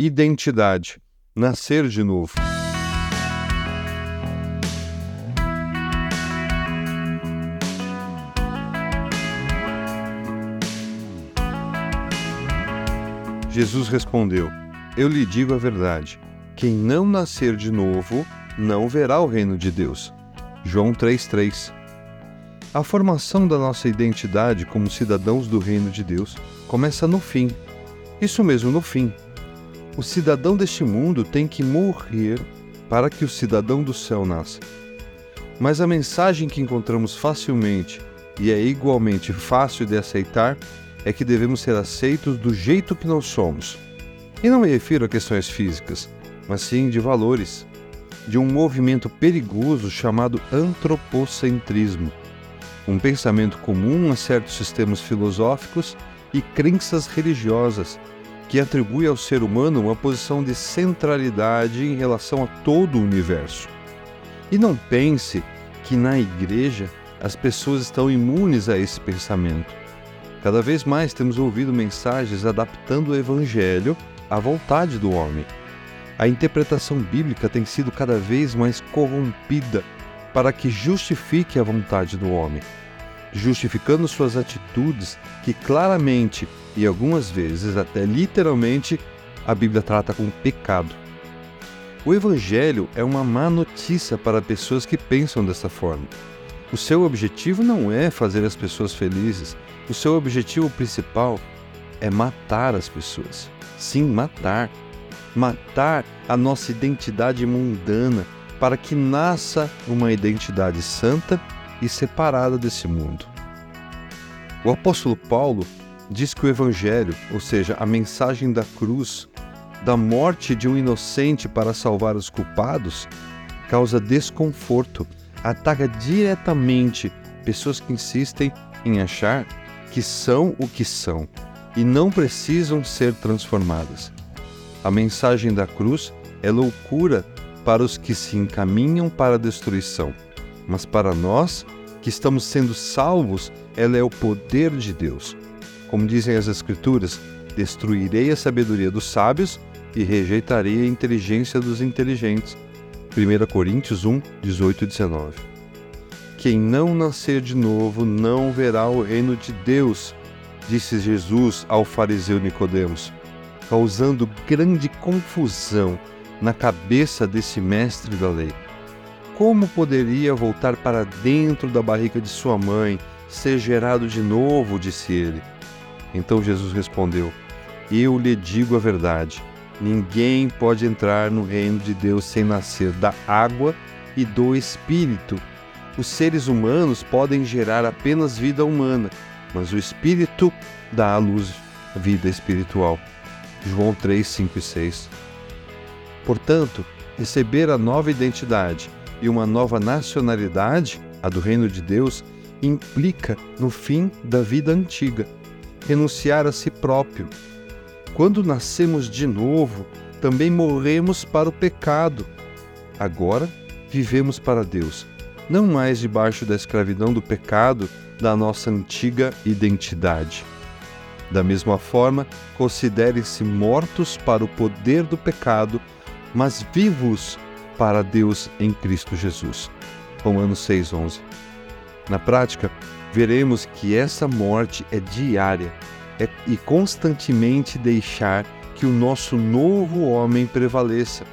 Identidade. Nascer de novo. Jesus respondeu: Eu lhe digo a verdade. Quem não nascer de novo não verá o reino de Deus. João 3,3 A formação da nossa identidade como cidadãos do reino de Deus começa no fim. Isso mesmo, no fim. O cidadão deste mundo tem que morrer para que o cidadão do céu nasça. Mas a mensagem que encontramos facilmente e é igualmente fácil de aceitar é que devemos ser aceitos do jeito que nós somos. E não me refiro a questões físicas, mas sim de valores, de um movimento perigoso chamado antropocentrismo, um pensamento comum a certos sistemas filosóficos e crenças religiosas que atribui ao ser humano uma posição de centralidade em relação a todo o universo. E não pense que na igreja as pessoas estão imunes a esse pensamento. Cada vez mais temos ouvido mensagens adaptando o evangelho à vontade do homem. A interpretação bíblica tem sido cada vez mais corrompida para que justifique a vontade do homem, justificando suas atitudes que claramente e algumas vezes até literalmente a Bíblia trata como pecado. O Evangelho é uma má notícia para pessoas que pensam dessa forma. O seu objetivo não é fazer as pessoas felizes, o seu objetivo principal é matar as pessoas. Sim, matar. Matar a nossa identidade mundana para que nasça uma identidade santa e separada desse mundo. O apóstolo Paulo diz que o Evangelho, ou seja, a mensagem da cruz, da morte de um inocente para salvar os culpados, causa desconforto, ataca diretamente pessoas que insistem em achar que são o que são e não precisam ser transformadas. A mensagem da cruz é loucura para os que se encaminham para a destruição, mas para nós que estamos sendo salvos, ela é o poder de Deus. Como dizem as Escrituras, destruirei a sabedoria dos sábios e rejeitarei a inteligência dos inteligentes. 1 Coríntios 1, 18 e 19. Quem não nascer de novo não verá o reino de Deus, disse Jesus ao fariseu Nicodemos, causando grande confusão na cabeça desse mestre da lei. Como poderia voltar para dentro da barriga de sua mãe, ser gerado de novo? disse ele. Então Jesus respondeu: Eu lhe digo a verdade. Ninguém pode entrar no reino de Deus sem nascer da água e do Espírito os seres humanos podem gerar apenas vida humana, mas o Espírito dá à luz vida espiritual. João 3, 5 e 6. Portanto, receber a nova identidade e uma nova nacionalidade, a do Reino de Deus, implica no fim da vida antiga, renunciar a si próprio. Quando nascemos de novo, também morremos para o pecado. Agora vivemos para Deus não mais debaixo da escravidão do pecado da nossa antiga identidade. Da mesma forma, considerem-se mortos para o poder do pecado, mas vivos para Deus em Cristo Jesus. Romanos 6:11. Na prática, veremos que essa morte é diária é, e constantemente deixar que o nosso novo homem prevaleça.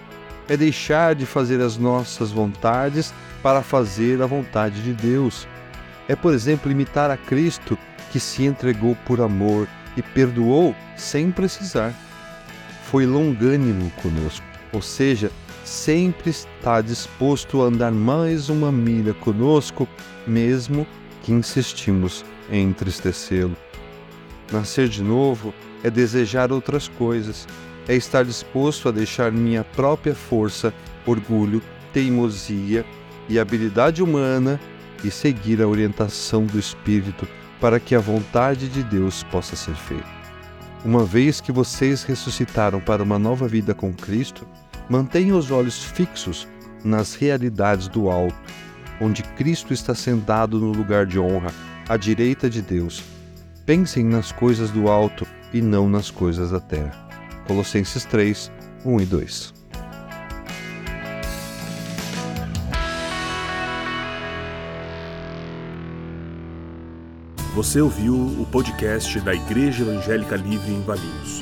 É deixar de fazer as nossas vontades para fazer a vontade de Deus. É, por exemplo, imitar a Cristo que se entregou por amor e perdoou sem precisar. Foi longânimo conosco, ou seja, sempre está disposto a andar mais uma milha conosco, mesmo que insistimos em entristecê-lo. Nascer de novo é desejar outras coisas, é estar disposto a deixar minha própria força, orgulho, teimosia e habilidade humana e seguir a orientação do Espírito para que a vontade de Deus possa ser feita. Uma vez que vocês ressuscitaram para uma nova vida com Cristo, mantenham os olhos fixos nas realidades do alto, onde Cristo está sentado no lugar de honra, à direita de Deus. Pensem nas coisas do alto e não nas coisas da terra. Colossenses 3, 1 e 2. Você ouviu o podcast da Igreja Evangélica Livre em Valinhos.